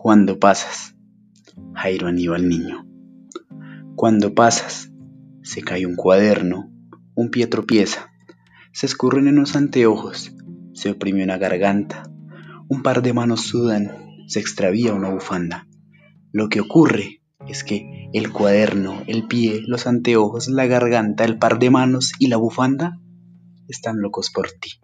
Cuando pasas, Jairo Aníbal Niño. Cuando pasas, se cae un cuaderno, un pie tropieza, se escurren en los anteojos, se oprime una garganta, un par de manos sudan, se extravía una bufanda. Lo que ocurre es que el cuaderno, el pie, los anteojos, la garganta, el par de manos y la bufanda están locos por ti.